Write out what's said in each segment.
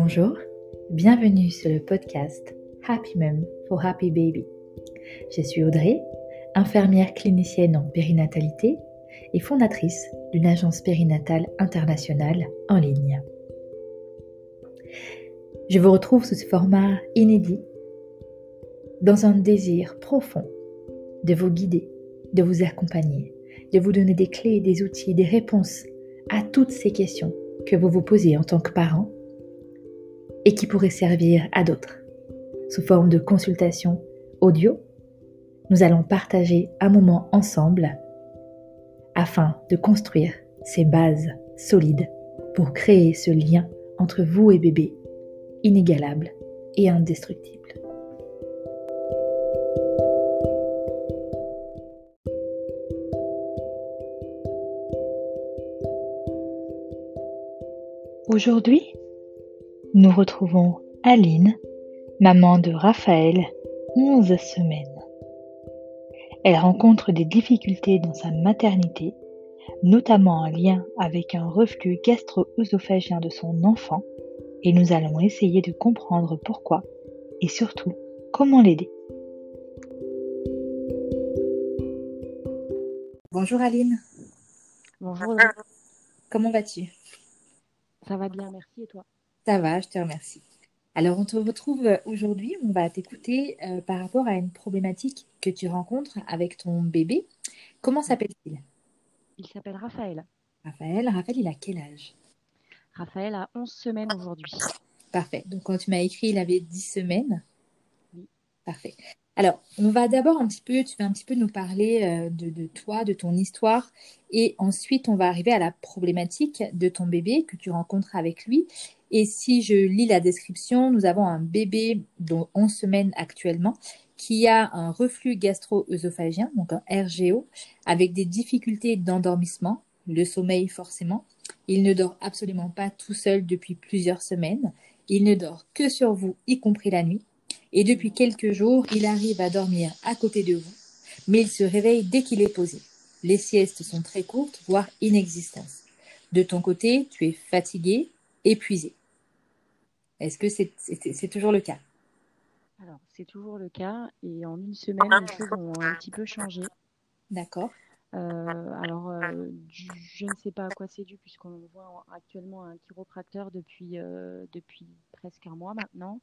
Bonjour, bienvenue sur le podcast Happy Mom for Happy Baby. Je suis Audrey, infirmière clinicienne en périnatalité et fondatrice d'une agence périnatale internationale en ligne. Je vous retrouve sous ce format inédit dans un désir profond de vous guider, de vous accompagner, de vous donner des clés, des outils, des réponses à toutes ces questions que vous vous posez en tant que parent et qui pourraient servir à d'autres. Sous forme de consultation audio, nous allons partager un moment ensemble afin de construire ces bases solides pour créer ce lien entre vous et bébé inégalable et indestructible. Aujourd'hui, nous retrouvons Aline, maman de Raphaël, 11 semaines. Elle rencontre des difficultés dans sa maternité, notamment en lien avec un reflux gastro-œsophagien de son enfant, et nous allons essayer de comprendre pourquoi et surtout comment l'aider. Bonjour Aline. Bonjour. Comment vas-tu? Ça va bien, merci et toi? Ça va, je te remercie. Alors on te retrouve aujourd'hui, on va t'écouter euh, par rapport à une problématique que tu rencontres avec ton bébé. Comment s'appelle-t-il? Il s'appelle Raphaël. Raphaël, Raphaël, il a quel âge? Raphaël a 11 semaines aujourd'hui. Parfait. Donc quand tu m'as écrit, il avait 10 semaines. Oui. Parfait. Alors, on va d'abord un petit peu, tu vas un petit peu nous parler euh, de, de toi, de ton histoire, et ensuite on va arriver à la problématique de ton bébé que tu rencontres avec lui. Et si je lis la description, nous avons un bébé de 11 semaines actuellement qui a un reflux gastro-œsophagien, donc un RGO, avec des difficultés d'endormissement, le sommeil forcément. Il ne dort absolument pas tout seul depuis plusieurs semaines. Il ne dort que sur vous, y compris la nuit. Et depuis quelques jours, il arrive à dormir à côté de vous, mais il se réveille dès qu'il est posé. Les siestes sont très courtes, voire inexistantes. De ton côté, tu es fatigué, épuisé. Est-ce que c'est toujours le cas? Alors, c'est toujours le cas. Et en une semaine, les choses ont un petit peu changé. D'accord. Euh, alors, euh, je ne sais pas à quoi c'est dû, puisqu'on voit actuellement un chiropracteur depuis, euh, depuis presque un mois maintenant.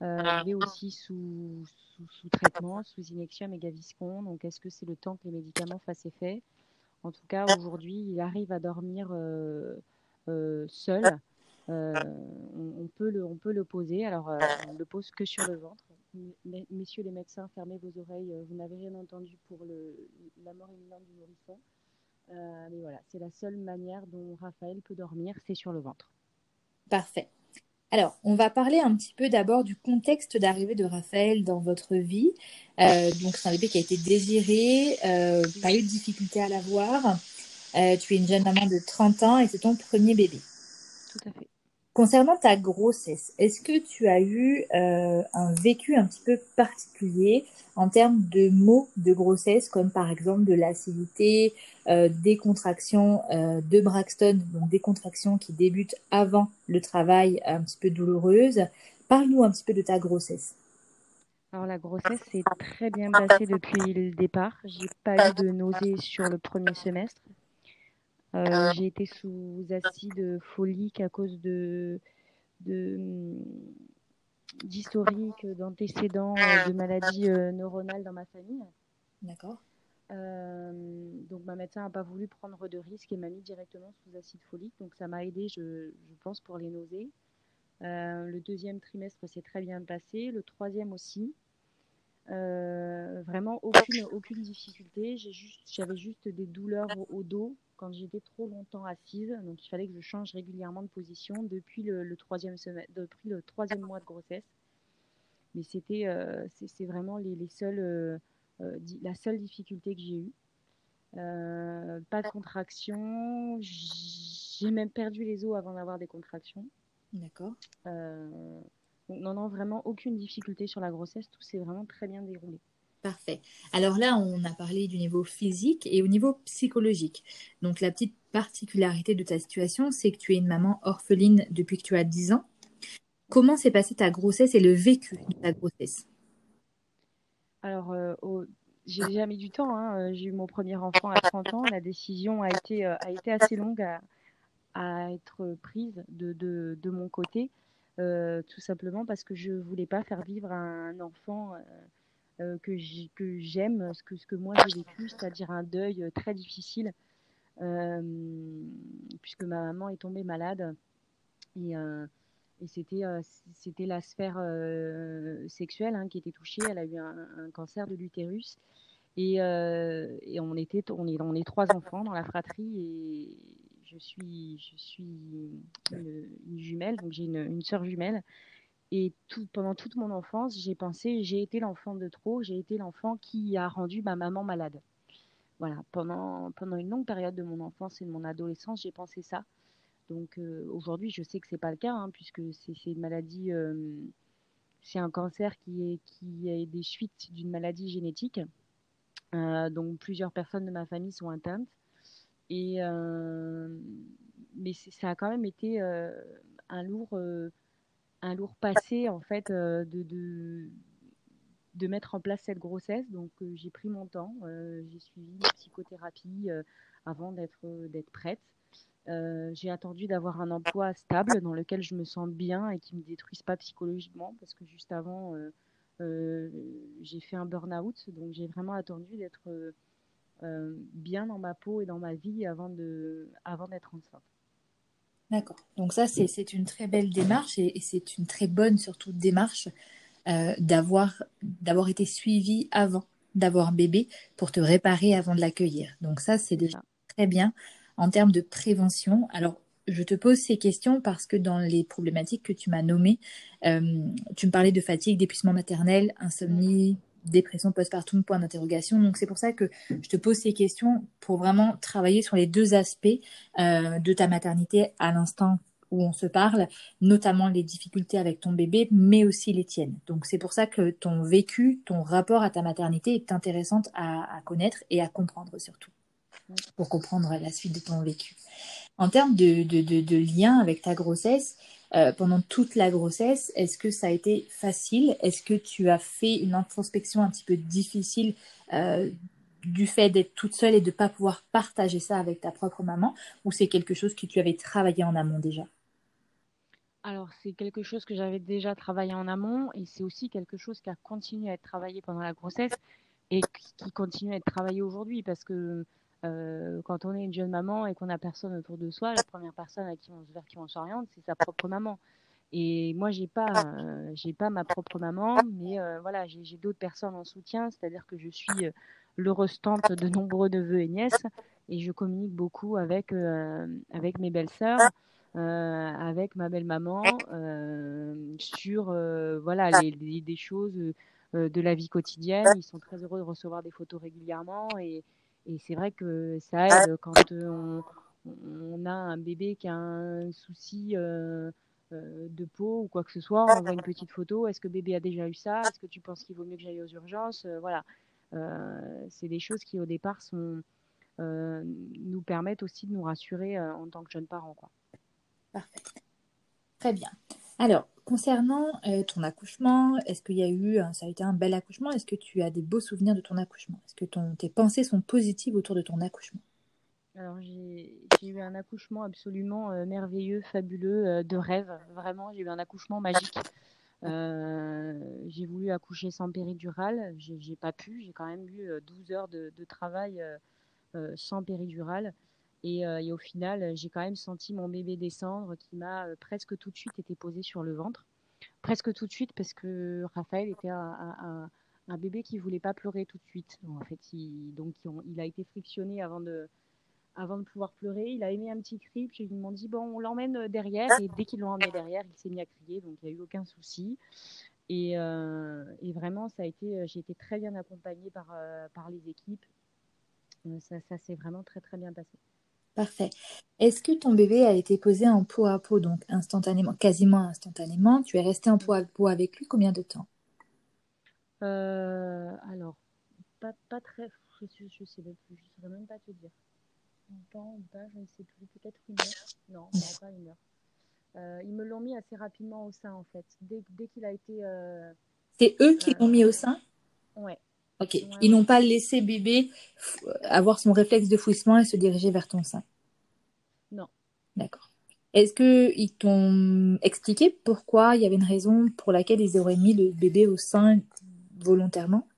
il est aussi sous, sous, sous, traitement, sous injection Megaviscon. Donc, est-ce que c'est le temps que les médicaments fassent effet? En tout cas, aujourd'hui, il arrive à dormir seul. Euh, on, peut le, on peut le poser. Alors, euh, on le pose que sur le ventre. Messieurs les médecins, fermez vos oreilles. euh, Vous n'avez rien entendu pour le, la mort imminente du nourrisson. Euh, mais voilà, c'est la seule manière dont Raphaël peut dormir, c'est sur le ventre. Parfait. Alors, on va parler un petit peu d'abord du contexte d'arrivée de Raphaël dans votre vie. Donc, c'est un bébé qui a été désiré, pas eu de difficulté à l'avoir. Tu es une jeune maman de 30 ans et c'est ton premier bébé. Tout à fait. Concernant ta grossesse, est-ce que tu as eu euh, un vécu un petit peu particulier en termes de mots de grossesse, comme par exemple de l'acidité, euh, des contractions euh, de Braxton, donc des contractions qui débutent avant le travail un petit peu douloureuses. Parle-nous un petit peu de ta grossesse. Alors la grossesse s'est très bien passée depuis le départ. J'ai pas eu de nausées sur le premier semestre. Euh, j'ai été sous acide folique à cause de d'historique, d'antécédents de maladies euh, neuronales dans ma famille. D'accord. Euh, donc ma médecin n'a pas voulu prendre de risque et m'a mis directement sous acide folique. Donc ça m'a aidé, je, je, pense, pour les nausées. Euh, le deuxième trimestre s'est très bien passé, le troisième aussi. Euh, vraiment aucune, aucune difficulté. J'avais juste, juste des douleurs au, au dos quand j'étais trop longtemps assise. Donc il fallait que je change régulièrement de position depuis le, le troisième, semaine, depuis le troisième mois de grossesse. Mais c'était euh, c'est vraiment les, les seuls, euh, la seule difficulté que j'ai eue. Euh, pas de contraction. J'ai même perdu les os avant d'avoir des contractions. D'accord. Donc, non, non, vraiment aucune difficulté sur la grossesse. Tout s'est vraiment très bien déroulé. Parfait. Alors là, on a parlé du niveau physique et au niveau psychologique. Donc la petite particularité de ta situation, c'est que tu es une maman orpheline depuis que tu as 10 ans. comment s'est passée ta grossesse et le vécu de ta grossesse? Alors, euh, j'ai déjà mis du temps. Hein. J'ai eu mon premier enfant à 30 ans. La décision a été, a été assez longue à, à être prise de, de, de mon côté, euh, tout simplement parce que je voulais pas faire vivre un enfant euh, que j'aime, ce que, moi j'ai vécu, c'est-à-dire un deuil très difficile, euh, puisque ma maman est tombée malade. Et, c'était la sphère sexuelle hein, qui était touchée. Elle a eu un, cancer de l'utérus. Et, et, on, était, on, est, on est trois enfants dans la fratrie. Et, je suis, je suis une, jumelle, donc j'ai une, une soeur jumelle. Et tout, pendant toute mon enfance, j'ai pensé, j'ai été l'enfant de trop, j'ai été l'enfant qui a rendu ma maman malade. Voilà, pendant, pendant une longue période de mon enfance et de mon adolescence, j'ai pensé ça. Donc euh, aujourd'hui, je sais que c'est pas le cas, hein, puisque c'est une maladie, euh, c'est un cancer qui est, qui est des suites d'une maladie génétique. Euh, donc plusieurs personnes de ma famille sont atteintes. Et, euh, mais ça a quand même été euh, un, lourd, euh, un lourd passé, en fait, de, de, mettre en place cette grossesse. Donc, j'ai pris mon temps. j'ai suivi une psychothérapie avant d'être prête. j'ai attendu d'avoir un emploi stable dans lequel je me sens bien et qui ne me détruise pas psychologiquement parce que juste avant, j'ai fait un burn-out. Donc j'ai vraiment attendu d'être bien dans ma peau et dans ma vie avant de avant d'être enceinte. D'accord. Donc ça, c'est une très belle démarche et, c'est une très bonne surtout démarche euh, d'avoir d'avoir été suivie avant d'avoir bébé pour te réparer avant de l'accueillir. Donc ça, c'est déjà très bien en termes de prévention. Alors, je te pose ces questions parce que dans les problématiques que tu m'as nommées, euh, tu me parlais de fatigue, d'épuisement maternel, insomnie, dépression postpartum, point d'interrogation. Donc c'est pour ça que je te pose ces questions pour vraiment travailler sur les deux aspects euh, de ta maternité à l'instant où on se parle, notamment les difficultés avec ton bébé, mais aussi les tiennes. Donc c'est pour ça que ton vécu, ton rapport à ta maternité est intéressant à, connaître et à comprendre surtout, pour comprendre la suite de ton vécu. En termes de, de, lien avec ta grossesse, euh, pendant toute la grossesse. Est-ce que ça a été facile? Est-ce que tu as fait une introspection un petit peu difficile euh, du fait d'être toute seule et de ne pas pouvoir partager ça avec ta propre maman? Ou c'est quelque chose que tu avais travaillé en amont déjà? Alors, c'est quelque chose que j'avais déjà travaillé en amont et c'est aussi quelque chose qui a continué à être travaillé pendant la grossesse et qui continue à être travaillé aujourd'hui parce que euh, quand on est une jeune maman et qu'on n'a personne autour de soi, la première personne à qui on, vers qui on s'oriente, c'est sa propre maman. Et moi, j'ai pas, euh, j'ai pas ma propre maman, mais euh, voilà, j'ai d'autres personnes en soutien, c'est-à-dire que je suis l'heureuse tante de nombreux neveux et nièces, et je communique beaucoup avec avec mes belles-sœurs, avec ma belle-maman, sur voilà les, des choses de la vie quotidienne. Ils sont très heureux de recevoir des photos régulièrement et et c'est vrai que ça aide quand euh, on, a un bébé qui a un souci euh, euh, de peau ou quoi que ce soit. On voit une petite photo. Est-ce que bébé a déjà eu ça? Est-ce que tu penses qu'il vaut mieux que j'aille aux urgences? Voilà. c'est des choses qui au départ sont, nous permettent aussi de nous rassurer en tant que jeunes parents. Quoi. Parfait. Très bien. Alors, concernant euh, ton accouchement, est-ce qu'il y a eu, ça a été un bel accouchement? Est-ce que tu as des beaux souvenirs de ton accouchement? Est-ce que tes pensées sont positives autour de ton accouchement? Alors, j'ai eu un accouchement absolument euh, merveilleux, fabuleux, euh, de rêve. Vraiment, j'ai eu un accouchement magique. j'ai voulu accoucher sans péridurale. J'ai pas pu. J'ai quand même eu 12 heures de, de travail sans péridurale. Euh, et, au final, j'ai quand même senti mon bébé descendre qui m'a euh, presque tout de suite été posé sur le ventre. Presque tout de suite parce que Raphaël était un, bébé qui voulait pas pleurer tout de suite. Donc il a été frictionné avant de, pouvoir pleurer. Il a aimé un petit cri, puis ils m'ont dit bon, on l'emmène derrière. Et dès qu'ils l'ont emmené derrière, il s'est mis à crier, donc il n'y a eu aucun souci. Et, euh, vraiment, ça a été, j'ai été très bien accompagnée par, par les équipes. ça, ça s'est vraiment très très bien passé. Parfait. Est-ce que ton bébé a été posé en peau à peau, donc instantanément, quasiment instantanément? Tu es resté en peau à peau avec lui combien de temps? Euh, Alors, pas, pas très. Je, je, sais plus, je saurais même pas te dire. Temps, pas, je ne sais plus, peut-être une heure. Non, pas une heure. ils me l'ont mis assez rapidement au sein, en fait. Dès, dès qu'il a été. C'est eux qui l'ont mis au sein? Ouais. Ok. Ils n'ont pas laissé bébé avoir son réflexe de fouissement et se diriger vers ton sein? Non. D'accord. Est-ce qu'ils t'ont expliqué pourquoi il y avait une raison pour laquelle ils auraient mis le bébé au sein volontairement?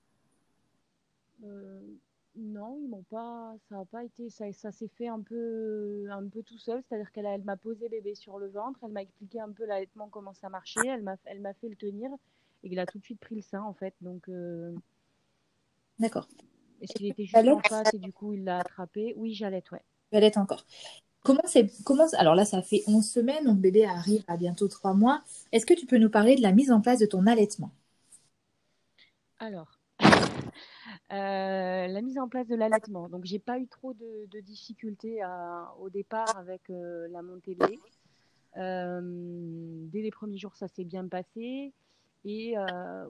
Euh, Non, ils m'ont pas. Ça a pas été. Ça, ça s'est fait un peu, un peu tout seul. C'est-à-dire qu'elle elle, m'a posé bébé sur le ventre. Elle m'a expliqué un peu l'allaitement comment ça marchait. Elle m'a, elle m'a fait le tenir et il a tout de suite pris le sein en fait. Donc. Euh, D'accord. Est-ce qu'il était juste en face et du coup il l'a attrapé Oui, j'allais, ouais. J'allais encore. Comment c'est comment alors là ça fait 11 semaines donc bébé arrive à bientôt 3 mois. Est-ce que tu peux nous parler de la mise en place de ton allaitement? Alors euh, la mise en place de l'allaitement. Donc j'ai pas eu trop de, difficultés au départ avec euh, la montée de lait. Euh, dès les premiers jours ça s'est bien passé et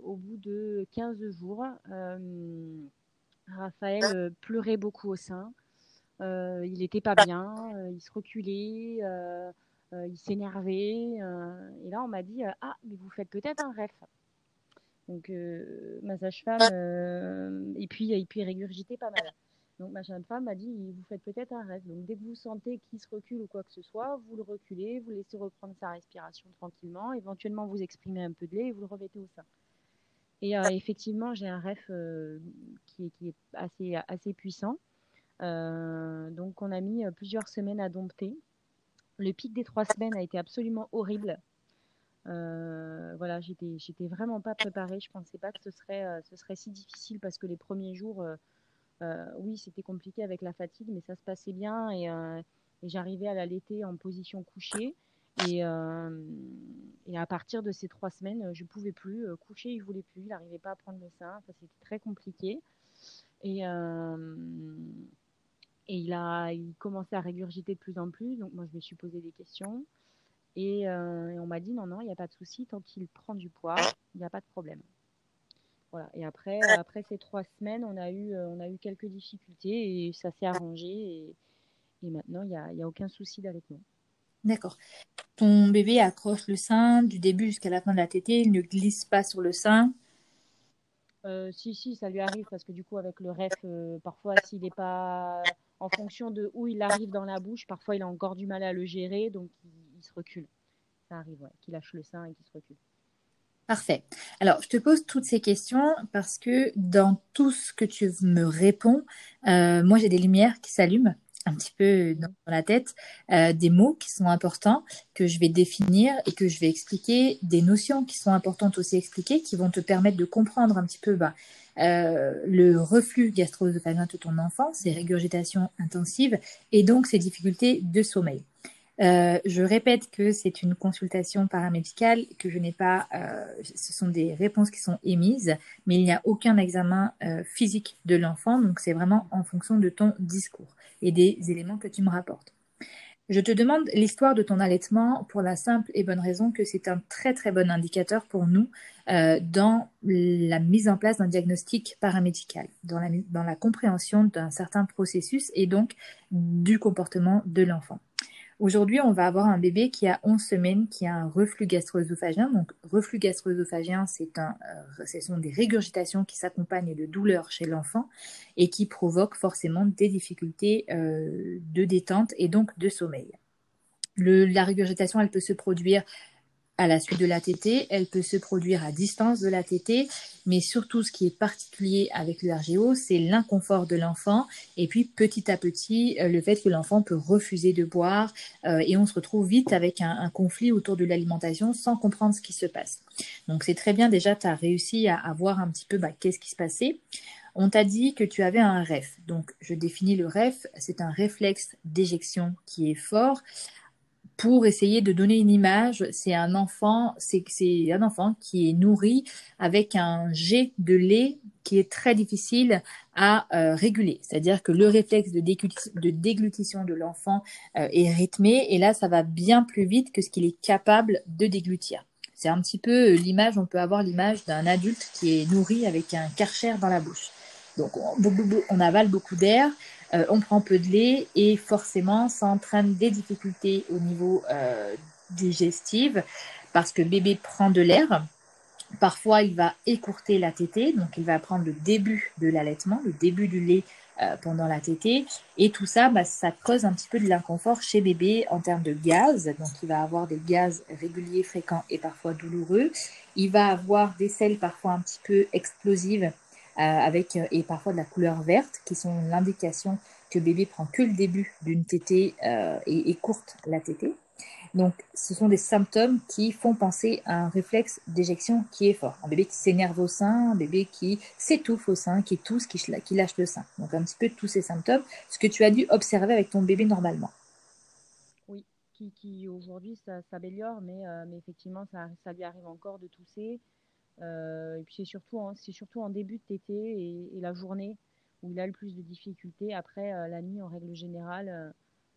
au bout de 15 jours Raphaël pleurait beaucoup au sein. Euh, il n'était pas bien, euh, il se reculait, euh, il s'énervait. et là, on m'a dit Ah, mais vous faites peut-être un rêve. Donc, ma sage-femme, et puis, et puis régurgiter pas mal. Donc ma jeune femme m'a dit, vous faites peut-être un rêve. Donc dès que vous sentez qu'il se recule ou quoi que ce soit, vous le reculez, vous laissez reprendre sa respiration tranquillement, éventuellement vous exprimez un peu de lait et vous le remettez au sein. Et effectivement, j'ai un rêve qui, est, qui, est, assez, puissant. Euh, donc on a mis euh, plusieurs semaines à dompter. Le pic des trois semaines a été absolument horrible. Euh, voilà, j'étais, vraiment pas préparée. Je pensais pas que ce serait si difficile parce que les premiers jours, oui, c'était compliqué avec la fatigue, mais ça se passait bien et, j'arrivais à l'allaiter en position couchée. Et, et, à partir de ces trois semaines, je pouvais plus coucher, il voulait plus, il n'arrivait pas à prendre le sein. Ça c'était très compliqué. Et et il a il commençait à régurgiter de plus en plus. Donc moi, je me suis posé des questions. Et, euh, on m'a dit non, non, il n'y a pas de souci. Tant qu'il prend du poids, il n'y a pas de problème. Voilà. Et après, après ces trois semaines, on a eu, euh, on a eu quelques difficultés et ça s'est arrangé. Et, et maintenant, il n'y a, y a aucun souci d'allaitement. D'accord. Ton bébé accroche le sein du début jusqu'à la fin de la tétée, il ne glisse pas sur le sein. Euh, si, si, ça lui arrive parce que du coup, avec le ref, parfois, s'il n'est pas en fonction de où il arrive dans la bouche. Parfois, il a encore du mal à le gérer, donc il, se recule. Ça arrive, ouais, qu'il lâche le sein et qu'il se recule. Parfait. Alors, je te pose toutes ces questions parce que dans tout ce que tu me réponds, euh, moi, j'ai des lumières qui s'allument un petit peu dans la tête, euh, des mots qui sont importants que je vais définir et que je vais expliquer, des notions qui sont importantes aussi expliquer, qui vont te permettre de comprendre un petit peu bah, euh, le reflux gastro-œsophagien de ton enfant, ses régurgitations intensives et donc ses difficultés de sommeil. Euh, je répète que c'est une consultation paramédicale, que je n'ai pas, euh, ce sont des réponses qui sont émises, mais il n'y a aucun examen euh, physique de l'enfant, donc c'est vraiment en fonction de ton discours et des éléments que tu me rapportes. Je te demande l'histoire de ton allaitement pour la simple et bonne raison que c'est un très très bon indicateur pour nous euh, dans la mise en place d'un diagnostic paramédical, dans la, dans la compréhension d'un certain processus et donc du comportement de l'enfant. Aujourd'hui, on va avoir un bébé qui a 11 semaines, qui a un reflux gastro-œsophagien. Donc, reflux gastro-œsophagien, c'est un, euh, ce sont des régurgitations qui s'accompagnent de douleurs chez l'enfant et qui provoquent forcément des difficultés euh, de détente et donc de sommeil. La régurgitation, elle peut se produire à la suite de la tétée, elle peut se produire à distance de la tétée, mais surtout ce qui est particulier avec le RGO, c'est l'inconfort de l'enfant et puis petit à petit euh, le fait que l'enfant peut refuser de boire euh, et on se retrouve vite avec un, conflit autour de l'alimentation sans comprendre ce qui se passe. Donc c'est très bien déjà, tu as réussi à, voir un petit peu bah, qu'est-ce qui se passait. On t'a dit que tu avais un REF. Donc, je définis le REF, c'est un réflexe d'éjection qui est fort pour essayer de donner une image, c'est un enfant, c'est un enfant qui est nourri avec un jet de lait qui est très difficile à euh, réguler. C'est-à-dire que le réflexe de, déglutition de l'enfant euh, est rythmé et là, ça va bien plus vite que ce qu'il est capable de déglutir. C'est un petit peu euh, l'image, on peut avoir l'image d'un adulte qui est nourri avec un karcher dans la bouche. Donc on avale beaucoup d'air, euh, on prend peu de lait et forcément ça entraîne des difficultés au niveau euh, digestive parce que bébé prend de l'air. Parfois, il va écourter la tétée, donc il va prendre le début de l'allaitement, le début du lait euh, pendant la tétée. Et tout ça, bah, ça cause un petit peu de l'inconfort chez bébé en termes de gaz. Donc, il va avoir des gaz réguliers, fréquents et parfois douloureux. Il va avoir des selles parfois un petit peu explosives avec et parfois de la couleur verte qui sont l'indication que bébé prend que le début d'une tétée euh, et écourte la tétée. Donc, ce sont des symptômes qui font penser à un réflexe d'éjection qui est fort. Un bébé qui s'énerve au sein, un bébé qui s'étouffe au sein, qui tousse, qui, lâche le sein. Donc, un petit peu tous ces symptômes, ce que tu as dû observer avec ton bébé normalement. Oui, qui, aujourd'hui s'améliore, mais, euh, effectivement, ça, lui arrive encore de tousser. Euh, et puis, c'est surtout, c'est surtout en début de tétée et, et, la journée où il a le plus de difficultés. Après, euh, la nuit, en règle générale,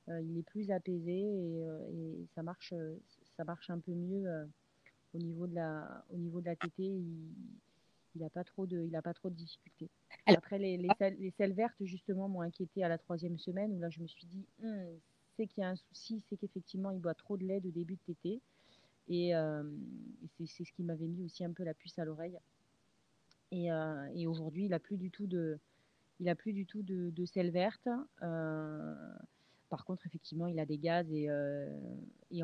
euh, il est plus apaisé et, ça marche, ça marche un peu mieux au niveau de la, au niveau de la tétée. Il, n'a pas trop de, il a pas trop de difficultés. Après, les, les, selles, les selles vertes, justement, m'ont inquiété à la troisième semaine, où là, je me suis dit, hum, c'est qu'il y a un souci, c'est qu'effectivement, il boit trop de lait de début de tétée. Et, c'est ce qui m'avait mis aussi un peu la puce à l'oreille. Et, et aujourd'hui, il n'a plus du tout de, il a plus du tout de, de sel verte. Euh, par contre, effectivement, il a des gaz et, euh, et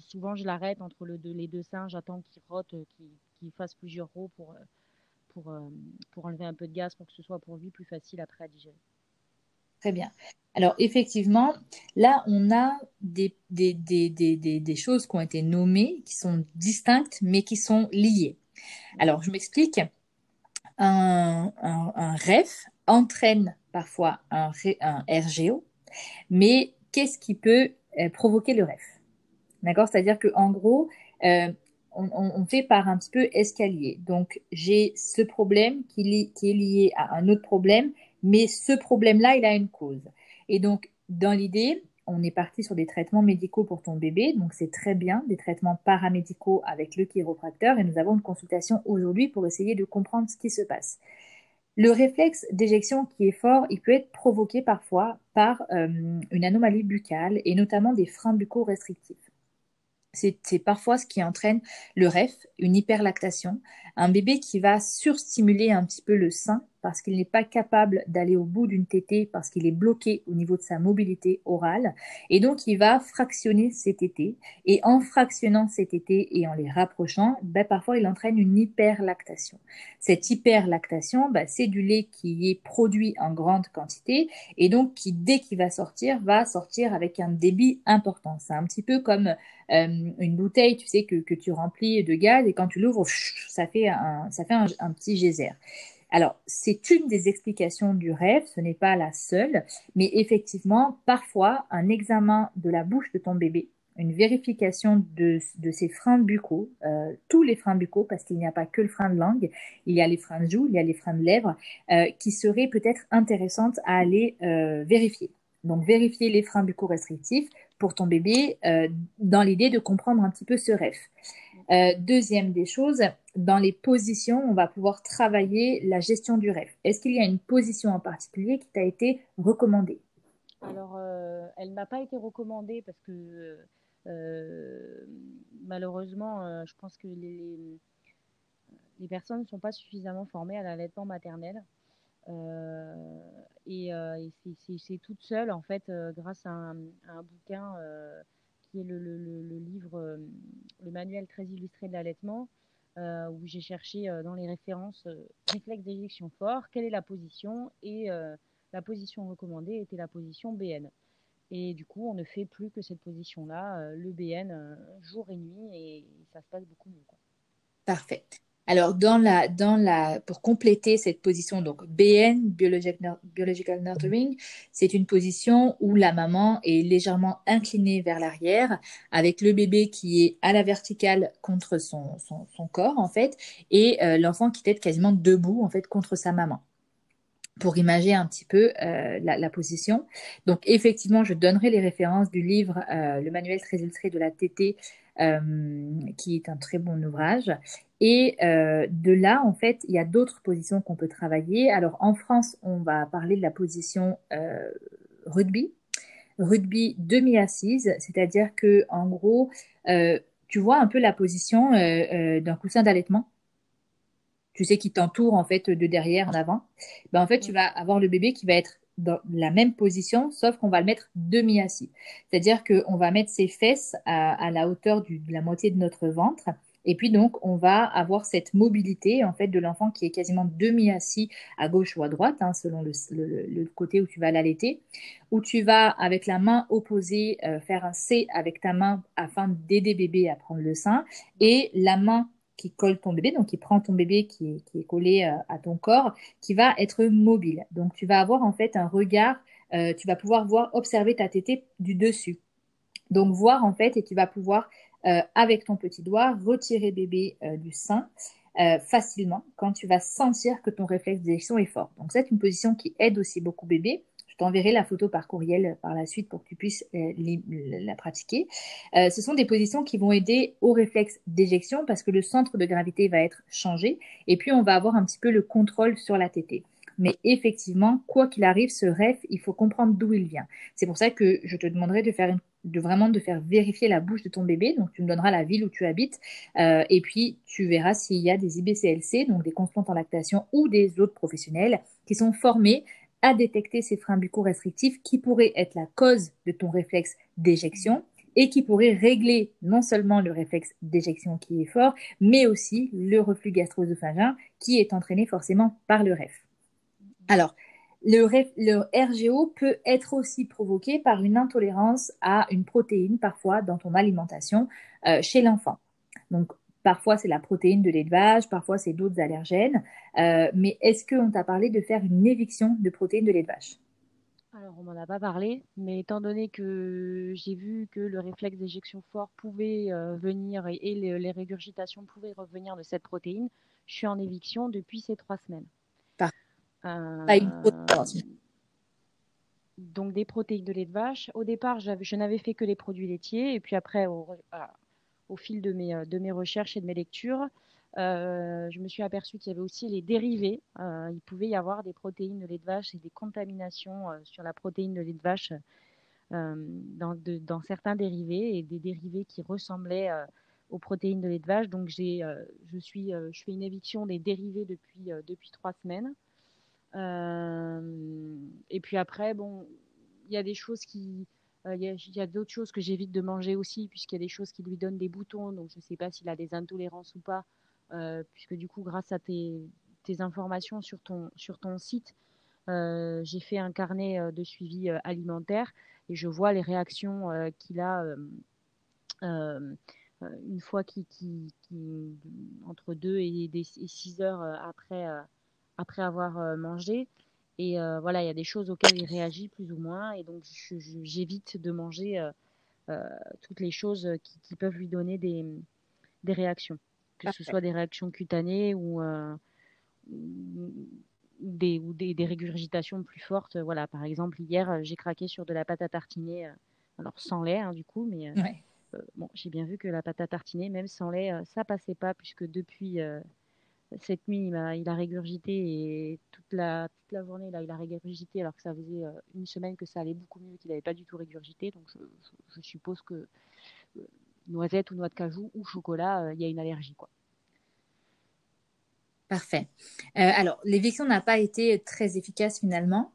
souvent je l'arrête entre le, les deux seins. J'attends qu'il rote, qu'il fasse plusieurs rots pour, pour, euh, pour enlever un peu de gaz pour que ce soit pour lui plus facile après à digérer. Très bien. Alors, effectivement, là, on a des, des, des, des, choses qui ont été nommées, qui sont distinctes, mais qui sont liées. Alors, je m'explique un, un, REF entraîne parfois un, RGO, mais qu'est-ce qui peut euh, provoquer le REF? D'accord? C'est-à-dire que en gros, euh, on, fait par un petit peu escalier. Donc, j'ai ce problème qui, qui est lié à un autre problème, mais ce problème-là, il a une cause. Et donc, dans l'idée, on est parti sur des traitements médicaux pour ton bébé, donc c'est très bien, des traitements paramédicaux avec le chiropracteur, et nous avons une consultation aujourd'hui pour essayer de comprendre ce qui se passe. Le réflexe d'éjection qui est fort, il peut être provoqué parfois par euh, une anomalie buccale et notamment des freins buccaux restrictifs. C'est parfois ce qui entraîne le REF, une hyperlactation, un bébé qui va surstimuler un petit peu le sein parce qu'il n'est pas capable d'aller au bout d'une tétée parce qu'il est bloqué au niveau de sa mobilité orale et donc il va fractionner ses tétées et en fractionnant ses tétées et en les rapprochant, ben, parfois il entraîne une hyperlactation. Cette hyperlactation, ben, c'est du lait qui est produit en grande quantité et donc qui dès qu'il va sortir va sortir avec un débit important. C'est un petit peu comme euh, une bouteille, tu sais que, que tu remplis de gaz et quand tu l'ouvres, ça fait un, ça fait un, un petit geyser. Alors, c'est une des explications du rêve, ce n'est pas la seule, mais effectivement, parfois, un examen de la bouche de ton bébé, une vérification de, de ses freins buccaux, euh, tous les freins buccaux, parce qu'il n'y a pas que le frein de langue, il y a les freins de joue, il y a les freins de lèvres, euh, qui seraient peut-être intéressantes à aller euh, vérifier. Donc, vérifier les freins buccaux restrictifs pour ton bébé dans l'idée de comprendre un petit peu ce rêve. Euh, deuxième des choses, dans les positions, on va pouvoir travailler la gestion du rêve. Est-ce qu'il y a une position en particulier qui t'a été recommandée? Alors, euh, elle ne m'a pas été recommandée parce que euh, malheureusement, je pense que les, les personnes ne sont pas suffisamment formées à l'allaitement maternel. et, c'est toute seule, en fait, grâce à un, à un bouquin qui est le, le, livre, euh, le manuel très illustré de l'allaitement, euh, où j'ai cherché euh, dans les références réflexe d'éjection fort, quelle est la position, et la position recommandée était la position BN. Et du coup, on ne fait plus que cette position-là, le BN, jour et nuit, et ça se passe beaucoup mieux. Parfait. Alors, dans la, dans la, pour compléter cette position, donc BN, Biological Nurturing, c'est une position où la maman est légèrement inclinée vers l'arrière, avec le bébé qui est à la verticale contre son, son, corps, en fait, et euh, l'enfant qui est quasiment debout, en fait, contre sa maman pour imager un petit peu euh, la, position. Donc effectivement, je donnerai les références du livre euh, Le manuel très illustré de la TT, qui est un très bon ouvrage. Et euh, de là, en fait, il y a d'autres positions qu'on peut travailler. Alors en France, on va parler de la position euh, rugby. rugby demi-assise, c'est-à-dire que en gros, euh, tu vois un peu la position euh, d'un coussin d'allaitement. Tu sais qui t'entoure en fait de derrière en avant. Ben, en fait, tu vas avoir le bébé qui va être dans la même position, sauf qu'on va le mettre demi-assis. C'est-à-dire qu'on va mettre ses fesses à, la hauteur de la moitié de notre ventre. Et puis donc, on va avoir cette mobilité en fait de l'enfant qui est quasiment demi-assis à gauche ou à droite, hein, selon le, côté où tu vas l'allaiter, où tu vas avec la main opposée euh, faire un C avec ta main afin d'aider bébé à prendre le sein, et la main qui colle ton bébé, donc qui prend ton bébé qui est, collé euh, à ton corps, qui va être mobile. Donc tu vas avoir en fait un regard, euh, tu vas pouvoir voir, observer ta tétée du dessus. Donc voir en fait et tu vas pouvoir euh, avec ton petit doigt, retirer bébé du sein facilement quand tu vas sentir que ton réflexe d'éjection est fort. Donc c'est une position qui aide aussi beaucoup bébé. T'enverrai la photo par courriel par la suite pour que tu puisses la pratiquer. ce sont des positions qui vont aider au réflexe d'éjection parce que le centre de gravité va être changé et puis on va avoir un petit peu le contrôle sur la tétée. Mais effectivement, quoi qu'il arrive, ce rêve, il faut comprendre d'où il vient. C'est pour ça que je te demanderai de faire de vraiment de faire vérifier la bouche de ton bébé. Donc, tu me donneras la ville où tu habites. Euh, et puis, tu verras s'il y a des IBCLC, donc des constantes en lactation ou des autres professionnels qui sont formés à détecter ces freins bucco-restrictifs qui pourraient être la cause de ton réflexe d'éjection et qui pourraient régler non seulement le réflexe d'éjection qui est fort, mais aussi le reflux gastro-œsophagien qui est entraîné forcément par le REF. Alors, le, RGO peut être aussi provoqué par une intolérance à une protéine, parfois dans ton alimentation euh, chez l'enfant. Parfois c'est la protéine de l'élevage, parfois c'est d'autres allergènes. Euh, mais est-ce qu'on t'a parlé de faire une éviction de protéines de l'élevage? Alors, on m'en a pas parlé, mais étant donné que j'ai vu que le réflexe d'éjection fort pouvait euh, venir et, les, régurgitations pouvaient revenir de cette protéine, je suis en éviction depuis ces trois semaines. Euh, donc des protéines de lait de vache. Au départ, je n'avais fait que les produits laitiers. Et puis après, au, fil de mes, de mes recherches et de mes lectures, euh, je me suis aperçue qu'il y avait aussi les dérivés. Euh, il pouvait y avoir des protéines de lait de vache et des contaminations sur la protéine de lait de vache dans, dans, certains dérivés et des dérivés qui ressemblaient aux protéines de lait de vache. Donc je, suis, je fais une éviction des dérivés depuis, depuis trois semaines. Euh, et puis après, bon, il y a des choses qui. Euh, il y a, d'autres choses que j'évite de manger aussi, puisqu'il y a des choses qui lui donnent des boutons. Donc, je ne sais pas s'il a des intolérances ou pas, euh, puisque du coup, grâce à tes, informations sur ton, sur ton site, j'ai fait un carnet de suivi alimentaire et je vois les réactions qu'il a une fois qu'il, entre 2 et, 6 heures après après avoir euh, mangé. Et euh, voilà, il y a des choses auxquelles il réagit plus ou moins. Et donc, j'évite de manger euh, toutes les choses qui, peuvent lui donner des, des réactions, que ce soit des réactions cutanées ou, des, ou des, des, régurgitations plus fortes. Voilà, par exemple, hier, j'ai craqué sur de la pâte à tartiner, alors sans lait, hein, du coup, mais bon, j'ai bien vu que la pâte à tartiner, même sans lait, ça passait pas, puisque depuis cette nuit, il a, régurgité et toute la, journée, là, il a régurgité alors que ça faisait euh, une semaine que ça allait beaucoup mieux, qu'il n'avait pas du tout régurgité. Donc, je, je, suppose que euh, noisette ou noix de cajou ou chocolat, euh, il y a une allergie. Quoi. Parfait. alors, l'éviction n'a pas été très efficace finalement.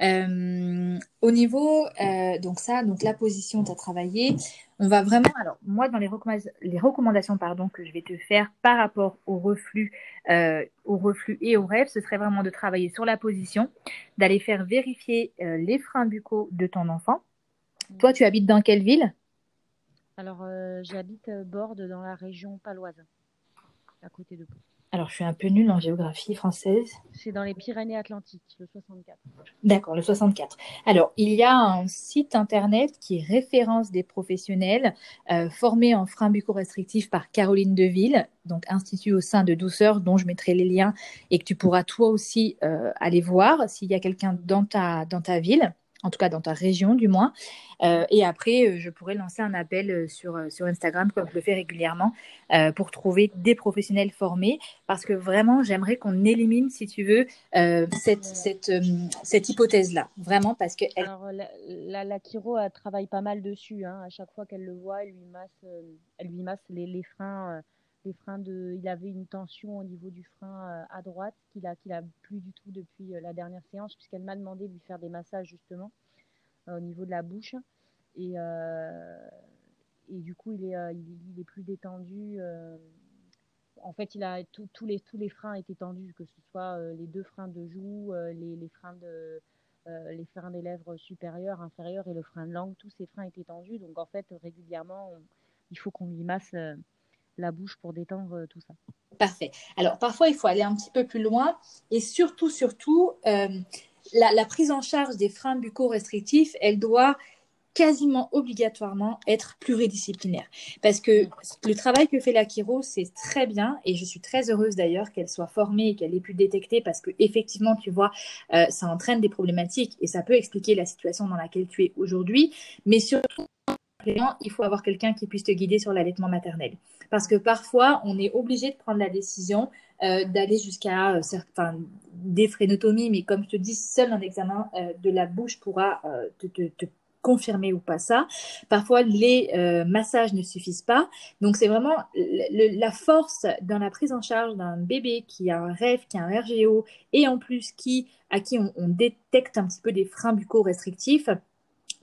Euh, au niveau, euh, donc ça, donc la position, tu as travaillé. On va vraiment, alors moi, dans les, recommandations, pardon, que je vais te faire par rapport au reflux, euh, au reflux et au rêve, ce serait vraiment de travailler sur la position, d'aller faire vérifier les freins buccaux de ton enfant. Toi, tu habites dans quelle ville? Alors, j'habite Borde, dans la région paloise, à côté de Pau. Alors, je suis un peu nulle en géographie française. C'est dans les Pyrénées-Atlantiques, le 64. D'accord, le 64. Alors, il y a un site internet qui référence des professionnels euh, formés en frein bucco-restrictif par Caroline Deville, donc institut au sein de Douceur, dont je mettrai les liens et que tu pourras toi aussi euh, aller voir s'il y a quelqu'un dans ta, dans ta ville. En tout cas dans ta région du moins. Euh, et après, euh, je pourrais lancer un appel euh, sur, sur Instagram, comme je le fais régulièrement, pour trouver des professionnels formés, parce que vraiment, j'aimerais qu'on élimine, si tu veux, cette, cette, cette hypothèse-là. Vraiment, parce que... Alors, la, la, chiro, elle travaille pas mal dessus. Hein. À chaque fois qu'elle le voit, elle lui masse, elle lui masse les, les freins. Freins de, il avait une tension au niveau du frein à droite qu'il a, qu'il a plus du tout depuis la dernière séance, puisqu'elle m'a demandé de lui faire des massages justement au niveau de la bouche. Et, euh, et du coup, il est, euh, il, est plus détendu. Euh, en fait, il a tous les, tous les freins étaient tendus, que ce soit les deux freins de joue, les, les freins de, les freins des lèvres supérieures, inférieures et le frein de langue, tous ces freins étaient tendus. Donc en fait, régulièrement, il faut qu'on lui masse la bouche pour détendre tout ça. Parfait. Alors parfois, il faut aller un petit peu plus loin et surtout, surtout, la, la, prise en charge des freins bucco-restrictifs, elle doit quasiment obligatoirement être pluridisciplinaire. Parce que le travail que fait la chiro, c'est très bien, et je suis très heureuse d'ailleurs qu'elle soit formée et qu'elle ait pu détecter, parce que effectivement, tu vois, euh, ça entraîne des problématiques et ça peut expliquer la situation dans laquelle tu es aujourd'hui, mais surtout, il faut avoir quelqu'un qui puisse te guider sur l'allaitement maternel. Parce que parfois, on est obligé de prendre la décision euh, d'aller jusqu'à euh, certains des frénotomies, mais comme je te dis, seul un examen euh, de la bouche pourra te, confirmer ou pas ça. Parfois, les massages ne suffisent pas. Donc, c'est vraiment la force dans la prise en charge d'un bébé qui a un rêve, qui a un RGO, et en plus qui, à qui on, on détecte un petit peu des freins buccaux restrictifs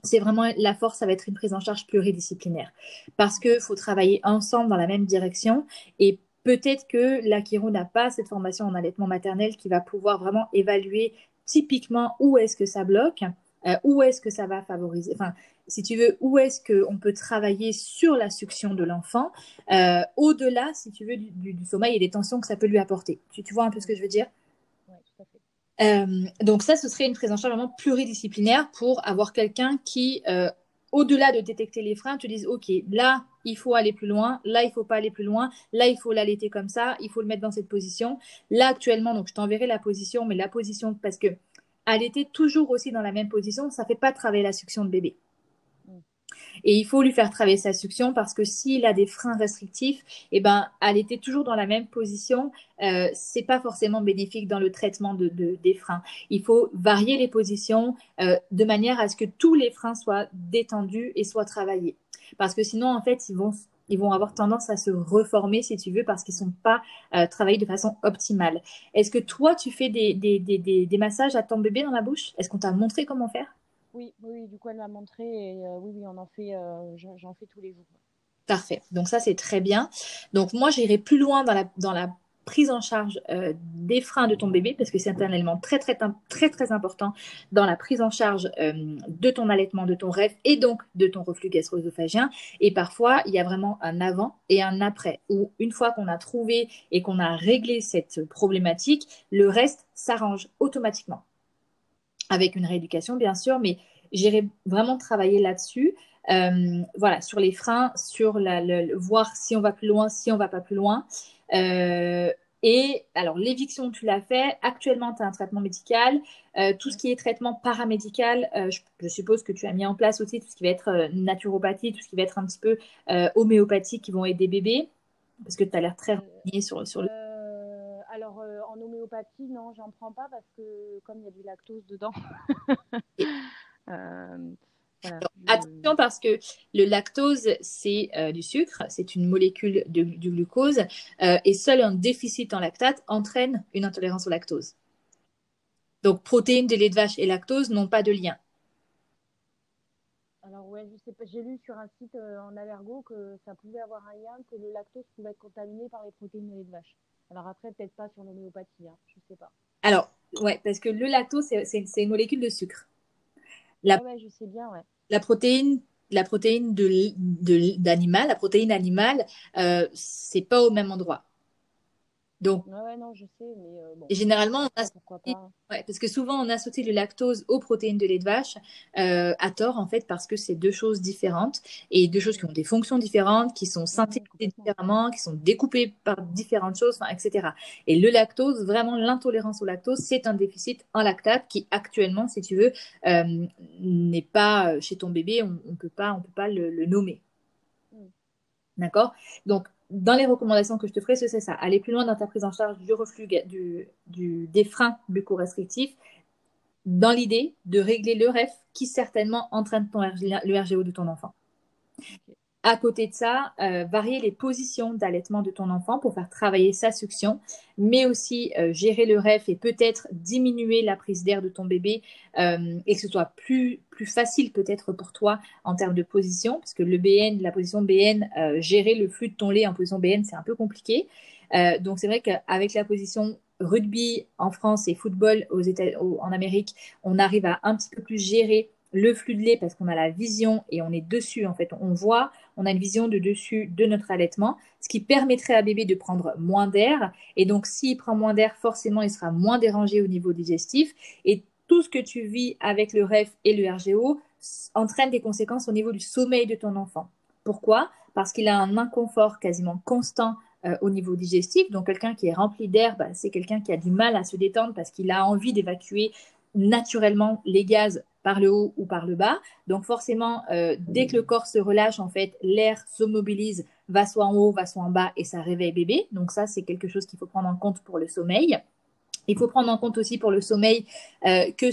c'est vraiment la force, ça va être une prise en charge pluridisciplinaire. Parce qu'il faut travailler ensemble dans la même direction et peut-être que l'Akiro n'a pas cette formation en allaitement maternel qui va pouvoir vraiment évaluer typiquement où est-ce que ça bloque, euh, où est-ce que ça va favoriser, enfin, si tu veux, où est-ce qu'on peut travailler sur la succion de l'enfant, euh, au-delà, si tu veux, du, sommeil et des tensions que ça peut lui apporter. Tu vois un peu ce que je veux dire Oui, tout à fait. Euh, donc ça, ce serait une prise en charge vraiment pluridisciplinaire pour avoir quelqu'un qui, euh, au-delà de détecter les freins, te dise, OK, là, il faut aller plus loin, là, il faut pas aller plus loin, là, il faut l'allaiter comme ça, il faut le mettre dans cette position. Là, actuellement, donc je t'enverrai la position, mais la position, parce que allaiter toujours aussi dans la même position, ça fait pas travailler la succion de bébé. Et il faut lui faire travailler sa succion parce que s'il a des freins restrictifs, eh ben, était toujours dans la même position, euh, c'est pas forcément bénéfique dans le traitement de, de, des freins. Il faut varier les positions euh, de manière à ce que tous les freins soient détendus et soient travaillés. Parce que sinon, en fait, ils vont ils vont avoir tendance à se reformer, si tu veux, parce qu'ils sont pas euh, travaillés de façon optimale. Est-ce que toi, tu fais des, des, des, des, massages à ton bébé dans la bouche? Est-ce qu'on t'a montré comment faire? Oui, oui, du coup, elle m'a montré et euh, oui, oui, on en fait, euh, j'en fais tous les jours. Parfait. Donc ça, c'est très bien. Donc moi, j'irai plus loin dans la, dans la prise en charge euh, des freins de ton bébé parce que c'est un élément très très très très important dans la prise en charge de ton allaitement, de ton rêve et donc de ton reflux gastro-œsophagien. Et parfois, il y a vraiment un avant et un après où une fois qu'on a trouvé et qu'on a réglé cette problématique, le reste s'arrange automatiquement avec une rééducation bien sûr, mais j'irai vraiment travailler là-dessus. Euh, voilà, sur les freins, sur la, le, voir si on va plus loin, si on va pas plus loin. Euh, et alors, l'éviction, tu l'as fait. Actuellement, tu as un traitement médical. Euh, tout ce qui est traitement paramédical, je, je, suppose que tu as mis en place aussi tout ce qui va être naturopathie, tout ce qui va être un petit peu homéopathie qui vont aider bébé. Parce que tu as l'air très renseigné sur, sur le alors, en homéopathie, non, j'en prends pas parce que comme il y a du lactose dedans. euh, voilà, Alors, je... Attention parce que le lactose, c'est euh, du sucre, c'est une molécule de, du glucose euh, et seul un déficit en lactate entraîne une intolérance au lactose. Donc, protéines de lait de vache et lactose n'ont pas de lien. Alors ouais, je sais pas, j'ai lu sur un site en allergo que ça pouvait avoir un lien, que le lactose pouvait être contaminé par les protéines de lait de vache. Alors après, peut-être pas sur l'homéopathie, hein, je sais pas. Alors, ouais, parce que le lactose, c'est une molécule de sucre. La, ouais, je sais bien, ouais. La protéine, la protéine d'animal, la protéine animale, euh, c'est pas au même endroit. Donc, Ouais, non, je sais, mais euh, bon, généralement, on associe, ouais, parce que souvent on associe le lactose aux protéines de lait de vache euh, à tort en fait parce que c'est deux choses différentes et deux choses qui ont des fonctions différentes, qui sont synthétisées différemment, qui sont découpées par différentes choses, etc. Et le lactose, vraiment l'intolérance au lactose, c'est un déficit en lactate qui actuellement, si tu veux, euh, n'est pas euh, chez ton bébé, on, on peut pas, on peut pas le, le nommer. Mm. D'accord? Donc, dans les recommandations que je te ferai, c'est ça. Aller plus loin dans ta prise en charge du reflux, du, des freins bucco-restrictifs, dans l'idée de régler le REF qui certainement entraîne le RGO de ton enfant. À côté de ça, euh, varier les positions d'allaitement de ton enfant pour faire travailler sa succion, mais aussi euh, gérer le REF et peut-être diminuer la prise d'air de ton bébé euh, et que ce soit plus, facile peut-être pour toi en termes de position, parce que le BN, la position BN, gérer le flux de ton lait en position BN, c'est un peu compliqué. Donc c'est vrai qu'avec la position rugby en France et football aux États, en Amérique, on arrive à un petit peu plus gérer le flux de lait parce qu'on a la vision et on est dessus en fait. On voit on a une vision de dessus de notre allaitement ce qui permettrait à bébé de prendre moins d'air. Et donc s'il prend moins d'air forcément il sera moins dérangé au niveau digestif. Et tout ce que tu vis avec le REF et le RGO entraîne des conséquences au niveau du sommeil de ton enfant. Pourquoi? Parce qu'il a un inconfort quasiment constant euh, au niveau digestif. Donc quelqu'un qui est rempli d'air, bah, c'est quelqu'un qui a du mal à se détendre parce qu'il a envie d'évacuer naturellement les gaz par le haut ou par le bas. Donc forcément, euh, dès que le corps se relâche, en fait, l'air se mobilise, va soit en haut, va soit en bas et ça réveille bébé. Donc ça, c'est quelque chose qu'il faut prendre en compte pour le sommeil. Il faut prendre en compte aussi pour le sommeil euh, que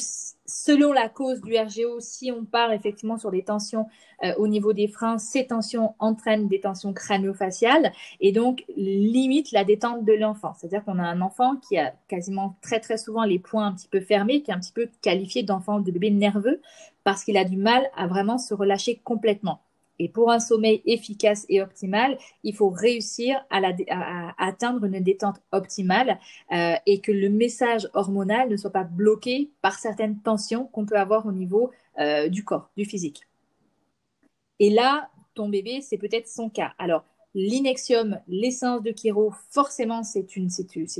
selon la cause du RGO, si on part effectivement sur des tensions euh, au niveau des freins, ces tensions entraînent des tensions crânio-faciales et donc limitent la détente de l'enfant. C'est-à-dire qu'on a un enfant qui a quasiment très très souvent les points un petit peu fermés, qui est un petit peu qualifié d'enfant de bébé nerveux parce qu'il a du mal à vraiment se relâcher complètement. Et pour un sommeil efficace et optimal, il faut réussir à, atteindre une détente optimale euh, et que le message hormonal ne soit pas bloqué par certaines tensions qu'on peut avoir au niveau euh, du corps, du physique. Et là, ton bébé, c'est peut-être son cas. Alors, l'inexium, l'essence de chiro, forcément, c'est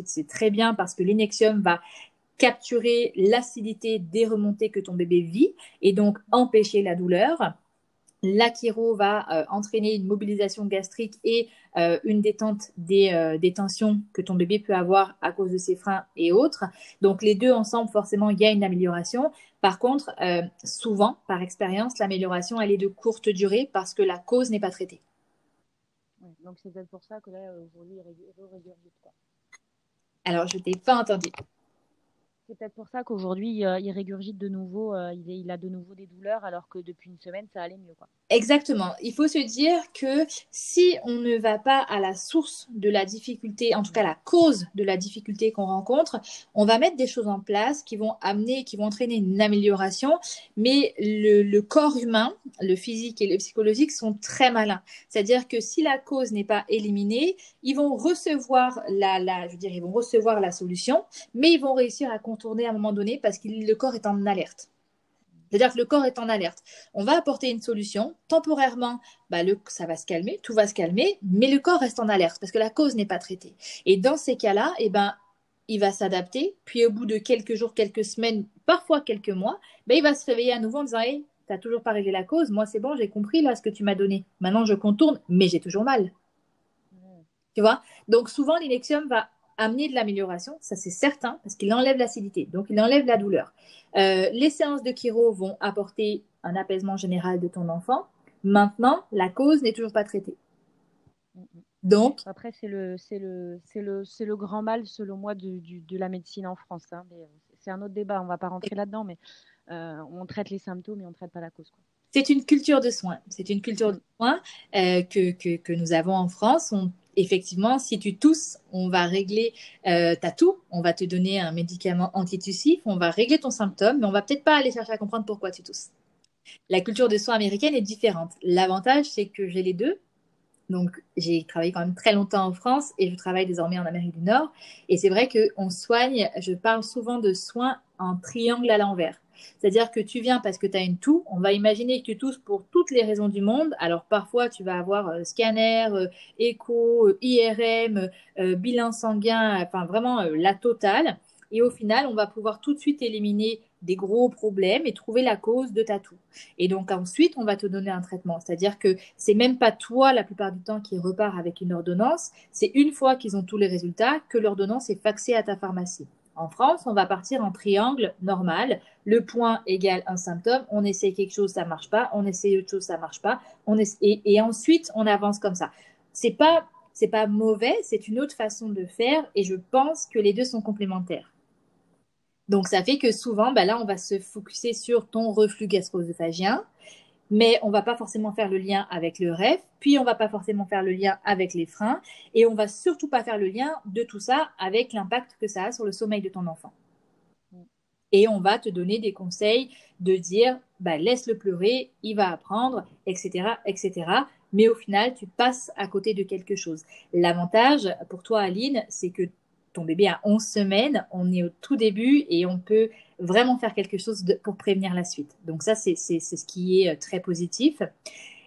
c'est très bien parce que l'inexium va capturer l'acidité des remontées que ton bébé vit et donc empêcher la douleur. L'achiro va euh, entraîner une mobilisation gastrique et euh, une détente des, euh, tensions que ton bébé peut avoir à cause de ses freins et autres. Donc les deux ensemble, forcément, il y a une amélioration. Par contre, euh, souvent, par expérience, l'amélioration, elle est de courte durée parce que la cause n'est pas traitée. Donc c'est pour ça que là, aujourd'hui, il. Alors, je t'ai pas entendu. C'est peut-être pour ça qu'aujourd'hui, euh, il régurgite de nouveau, euh, il, a de nouveau des douleurs, alors que depuis une semaine, ça allait mieux. Exactement. Il faut se dire que si on ne va pas à la source de la difficulté, en tout cas la cause de la difficulté qu'on rencontre, on va mettre des choses en place qui vont amener, qui vont entraîner une amélioration, mais le, corps humain, le physique et le psychologique sont très malins. C'est-à-dire que si la cause n'est pas éliminée, ils vont recevoir la, je ils vont recevoir la solution, mais ils vont réussir à contourner à un moment donné parce que le corps est en alerte. C'est-à-dire que le corps est en alerte. On va apporter une solution. Temporairement, bah, le, ça va se calmer, tout va se calmer, mais le corps reste en alerte parce que la cause n'est pas traitée. Et dans ces cas-là, eh ben, il va s'adapter. Puis au bout de quelques jours, quelques semaines, parfois quelques mois, ben, il va se réveiller à nouveau en disant hey, tu n'as toujours pas réglé la cause. Moi, c'est bon, j'ai compris là ce que tu m'as donné. Maintenant, je contourne, mais j'ai toujours mal. Mmh. Tu vois? Donc souvent, l'inexium va amener de l'amélioration, ça c'est certain, parce qu'il enlève l'acidité, donc il enlève la douleur. Euh, les séances de chiro vont apporter un apaisement général de ton enfant. Maintenant, la cause n'est toujours pas traitée. Donc, après c'est le c'est le c'est le c'est le grand mal selon moi de, du, de la médecine en France. Hein. C'est un autre débat, on va pas rentrer là-dedans, mais euh, on traite les symptômes et on traite pas la cause. C'est une culture de soins. C'est une culture de soins euh, que, que, que nous avons en France. On effectivement, si tu tousses, on va régler euh, ta toux, on va te donner un médicament antitussif, on va régler ton symptôme, mais on va peut-être pas aller chercher à comprendre pourquoi tu tousses. La culture de soins américaine est différente. L'avantage, c'est que j'ai les deux. Donc, j'ai travaillé quand même très longtemps en France et je travaille désormais en Amérique du Nord. Et c'est vrai qu'on soigne, je parle souvent de soins en triangle à l'envers. C'est-à-dire que tu viens parce que tu as une toux. On va imaginer que tu tousses pour toutes les raisons du monde. Alors parfois, tu vas avoir euh, scanner, euh, écho, euh, IRM, bilan sanguin, enfin vraiment la totale. Et au final, on va pouvoir tout de suite éliminer des gros problèmes et trouver la cause de ta toux. Et donc ensuite, on va te donner un traitement. C'est-à-dire que c'est même pas toi la plupart du temps qui repart avec une ordonnance. C'est une fois qu'ils ont tous les résultats que l'ordonnance est faxée à ta pharmacie. En France, on va partir en triangle normal. Le point égale un symptôme. On essaie quelque chose, ça marche pas. On essaie autre chose, ça marche pas. On et, et ensuite, on avance comme ça. C'est pas, c'est pas mauvais. C'est une autre façon de faire. Et je pense que les deux sont complémentaires. Donc, ça fait que souvent, bah là, on va se focuser sur ton reflux gastro-œsophagien, mais on va pas forcément faire le lien avec le REF, puis on va pas forcément faire le lien avec les freins, et on va surtout pas faire le lien de tout ça avec l'impact que ça a sur le sommeil de ton enfant. Et on va te donner des conseils de dire, bah, laisse-le pleurer, il va apprendre, etc., etc. Mais au final, tu passes à côté de quelque chose. L'avantage pour toi, Aline, c'est que ton bébé a 11 semaines, on est au tout début et on peut vraiment faire quelque chose pour prévenir la suite. Donc ça, c'est ce qui est euh, très positif.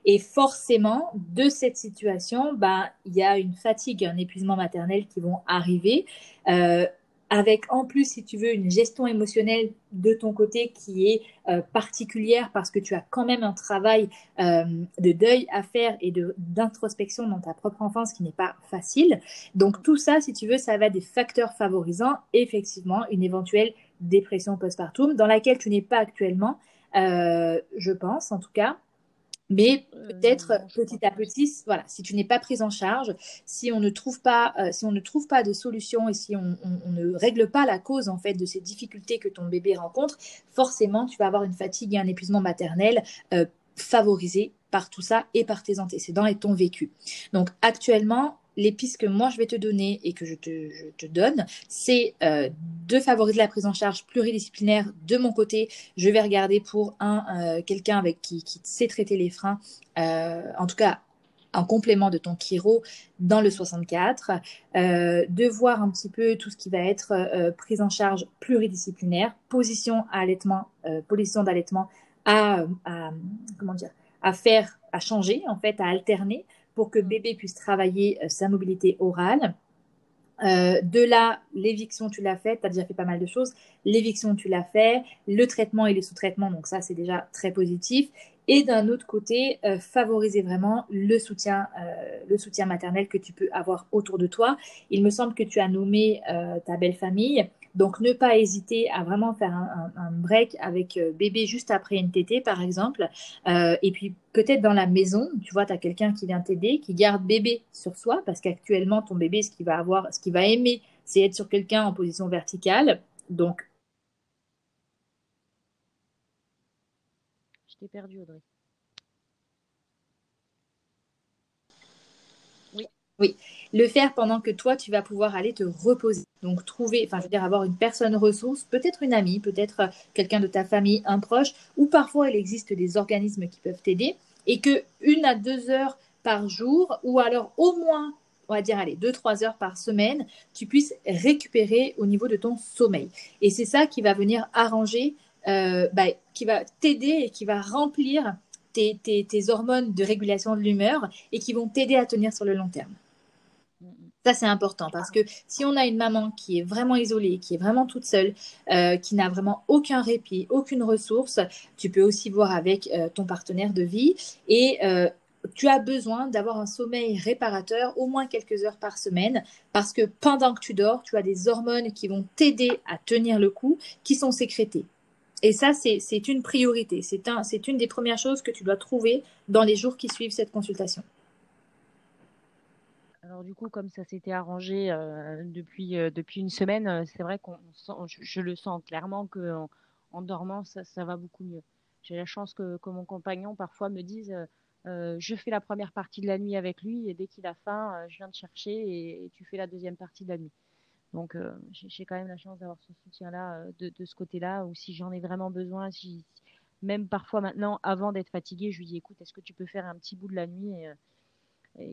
Et forcément, de cette situation, bah, il y a une fatigue, un épuisement maternel qui vont arriver. Euh, avec en plus, si tu veux, une gestion émotionnelle de ton côté qui est euh, particulière parce que tu as quand même un travail de deuil à faire et d'introspection dans ta propre enfance qui n'est pas facile. Donc tout ça, si tu veux, ça va des facteurs favorisant effectivement une éventuelle dépression postpartum dans laquelle tu n'es pas actuellement, euh, je pense en tout cas mais euh, peut-être petit à petit, voilà, si tu n'es pas prise en charge, si on ne trouve pas, euh, si on ne trouve pas de solution et si on, ne règle pas la cause en fait de ces difficultés que ton bébé rencontre, forcément, tu vas avoir une fatigue et un épuisement maternel favorisé par tout ça et par tes antécédents et ton vécu. Donc actuellement, les pistes que moi je vais te donner et que je te, donne, c'est euh, de favoriser la prise en charge pluridisciplinaire de mon côté. Je vais regarder pour un euh, quelqu'un avec qui, qui sait traiter les freins, euh, en tout cas en complément de ton chiro dans le 64, de voir un petit peu tout ce qui va être prise en charge pluridisciplinaire, position à allaitement, position d'allaitement à, à, comment dire à faire, à changer en fait, à alterner pour que bébé puisse travailler euh, sa mobilité orale. Euh, de là, l'éviction, tu l'as fait, tu as déjà fait pas mal de choses. L'éviction, tu l'as fait. Le traitement et le sous-traitement, donc ça, c'est déjà très positif. Et d'un autre côté, euh, favoriser vraiment le soutien, le soutien maternel que tu peux avoir autour de toi. Il me semble que tu as nommé ta belle famille. Donc, ne pas hésiter à vraiment faire un, break avec euh, bébé juste après une tétée, par exemple. Euh, et puis, peut-être dans la maison, tu vois, tu as quelqu'un qui vient t'aider, qui garde bébé sur soi, parce qu'actuellement, ton bébé, ce qu'il va avoir, ce qu'il va aimer, c'est être sur quelqu'un en position verticale. Donc, je t'ai perdu, Audrey. Oui, le faire pendant que toi, tu vas pouvoir aller te reposer. Donc, trouver, enfin, je veux dire, avoir une personne ressource, peut-être une amie, peut-être euh, quelqu'un de ta famille, un proche, ou parfois il existe des organismes qui peuvent t'aider, et que une à deux heures par jour, ou alors au moins, on va dire, allez, deux, trois heures par semaine, tu puisses récupérer au niveau de ton sommeil. Et c'est ça qui va venir arranger, euh, bah, qui va t'aider et qui va remplir tes, tes hormones de régulation de l'humeur et qui vont t'aider à tenir sur le long terme. Ça, c'est important parce que si on a une maman qui est vraiment isolée, qui est vraiment toute seule, euh, qui n'a vraiment aucun répit, aucune ressource, tu peux aussi voir avec euh, ton partenaire de vie et euh, tu as besoin d'avoir un sommeil réparateur au moins quelques heures par semaine parce que pendant que tu dors, tu as des hormones qui vont t'aider à tenir le coup, qui sont sécrétées. Et ça, c'est une priorité. C'est un, une des premières choses que tu dois trouver dans les jours qui suivent cette consultation. Alors du coup, comme ça s'était arrangé euh, depuis, euh, depuis une semaine, euh, c'est vrai qu'on je, le sens clairement que en, dormant, ça, va beaucoup mieux. J'ai la chance que, que, mon compagnon parfois me dise je fais la première partie de la nuit avec lui et dès qu'il a faim, je viens te chercher et, tu fais la deuxième partie de la nuit. Donc j'ai quand même la chance d'avoir ce soutien-là de, de, ce côté-là, ou si j'en ai vraiment besoin, même parfois maintenant, avant d'être fatiguée, je lui dis écoute, est-ce que tu peux faire un petit bout de la nuit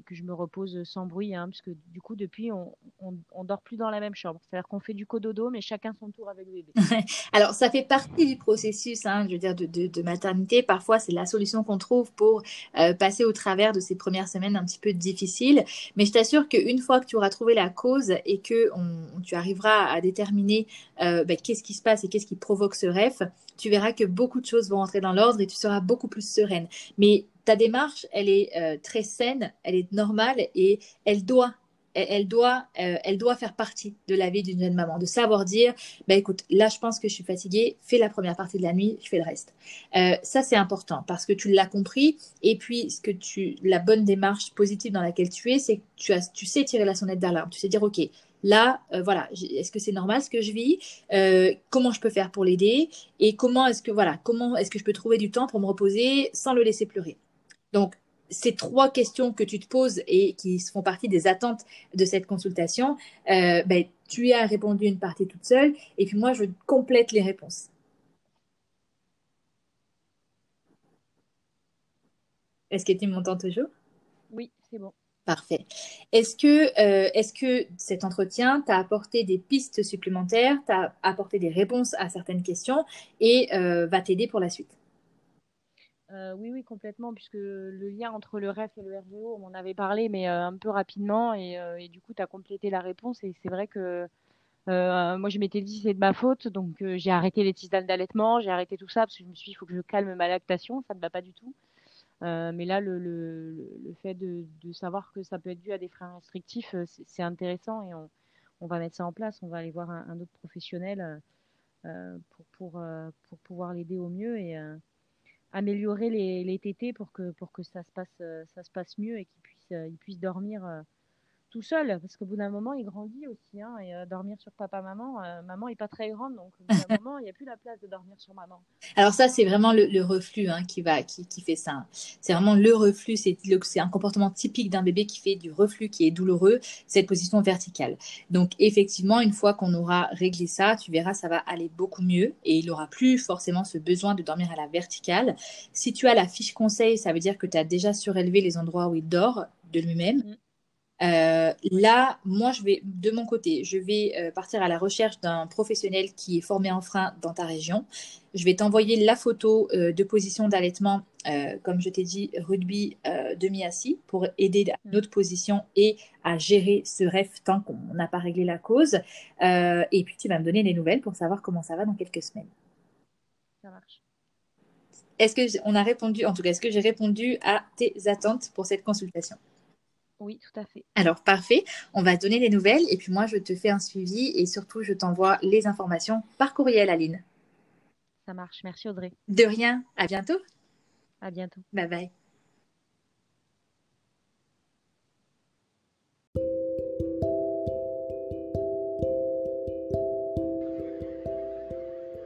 que je me repose sans bruit, hein, parce que du coup, depuis, on, on, dort plus dans la même chambre. C'est-à-dire qu'on fait du cododo, mais chacun son tour avec le bébé. Alors, ça fait partie du processus, hein, je veux dire, de, maternité. Parfois, c'est la solution qu'on trouve pour euh, passer au travers de ces premières semaines un petit peu difficiles. Mais je t'assure qu'une fois que tu auras trouvé la cause et que tu arriveras à déterminer euh, ben, qu'est-ce qui se passe et qu'est-ce qui provoque ce rêve, tu verras que beaucoup de choses vont entrer dans l'ordre et tu seras beaucoup plus sereine. Mais ta démarche, elle est euh, très saine, elle est normale et elle doit elle, doit, euh, elle doit faire partie de la vie d'une jeune maman, de savoir dire, bah écoute, là je pense que je suis fatiguée, fais la première partie de la nuit, je fais le reste. Euh, ça c'est important parce que tu l'as compris. Et puis ce que tu, la bonne démarche positive dans laquelle tu es, c'est que tu as, tu sais tirer la sonnette d'alarme, tu sais dire ok, là, voilà, est-ce que c'est normal ce que je vis? Comment je peux faire pour l'aider? Et comment est-ce que voilà, comment est-ce que je peux trouver du temps pour me reposer sans le laisser pleurer? Donc, ces trois questions que tu te poses et qui font partie des attentes de cette consultation, euh, ben, tu as répondu une partie toute seule et puis moi, je complète les réponses. Est-ce que tu m'entends toujours? Oui, c'est bon. Parfait. Est-ce que, euh, est que cet entretien t'a apporté des pistes supplémentaires, t'a apporté des réponses à certaines questions et euh, va t'aider pour la suite? Euh, oui, oui, complètement, puisque le lien entre le REF et le RGO, on m'en avait parlé, mais euh, un peu rapidement, et, euh, du coup, tu as complété la réponse, et c'est vrai que moi, je m'étais dit, c'est de ma faute, donc j'ai arrêté les tisanes d'allaitement, j'ai arrêté tout ça, parce que je me suis dit, il faut que je calme ma lactation, ça ne va pas du tout. mais là, le, le, le fait de, de, savoir que ça peut être dû à des freins restrictifs, c'est intéressant, et on, on, va mettre ça en place, on va aller voir un, un autre professionnel pour, pour, pour pouvoir l'aider au mieux, et améliorer les, les tétés pour que, pour que ça, se passe, euh, ça se passe mieux et qu'ils puissent, euh, ils puissent dormir euh, tout seul, parce qu'au bout d'un moment, il grandit aussi. Hein, et euh, dormir sur papa-maman, euh, maman est pas très grande, donc au bout d'un moment, il n'y a plus la place de dormir sur maman. Alors ça, c'est vraiment le, reflux hein, qui, va, qui, qui fait ça. C'est vraiment le reflux, c'est un comportement typique d'un bébé qui fait du reflux qui est douloureux, cette position verticale. Donc effectivement, une fois qu'on aura réglé ça, tu verras, ça va aller beaucoup mieux et il n'aura plus forcément ce besoin de dormir à la verticale. Si tu as la fiche conseil, ça veut dire que tu as déjà surélevé les endroits où il dort de lui-même. Mm. Euh, là, moi, je vais, de mon côté, je vais euh, partir à la recherche d'un professionnel qui est formé en frein dans ta région. Je vais t'envoyer la photo euh, de position d'allaitement, comme je t'ai dit, rugby demi-assis, pour aider à une autre position et à gérer ce rêve tant qu'on n'a pas réglé la cause. et puis, tu vas me donner des nouvelles pour savoir comment ça va dans quelques semaines. Ça marche. Est-ce que on a répondu, en tout cas, est-ce que j'ai répondu à tes attentes pour cette consultation? Oui, tout à fait. Alors, parfait. On va donner des nouvelles et puis moi, je te fais un suivi et surtout, je t'envoie les informations par courriel, Aline. Ça marche. Merci, Audrey. De rien. À bientôt. À bientôt. Bye bye.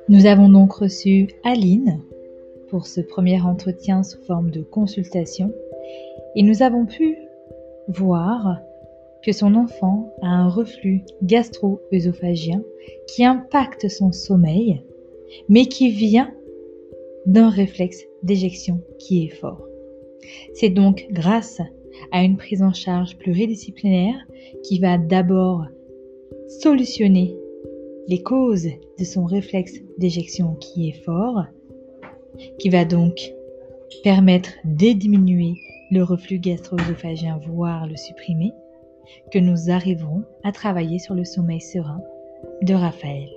Nous avons donc reçu Aline pour ce premier entretien sous forme de consultation et nous avons pu voir que son enfant a un reflux gastro-œsophagien qui impacte son sommeil, mais qui vient d'un réflexe d'éjection qui est fort. C'est donc grâce à une prise en charge pluridisciplinaire qui va d'abord solutionner les causes de son réflexe d'éjection qui est fort, qui va donc permettre de diminuer le reflux gastro-œsophagien, voire le supprimer, que nous arriverons à travailler sur le sommeil serein de Raphaël.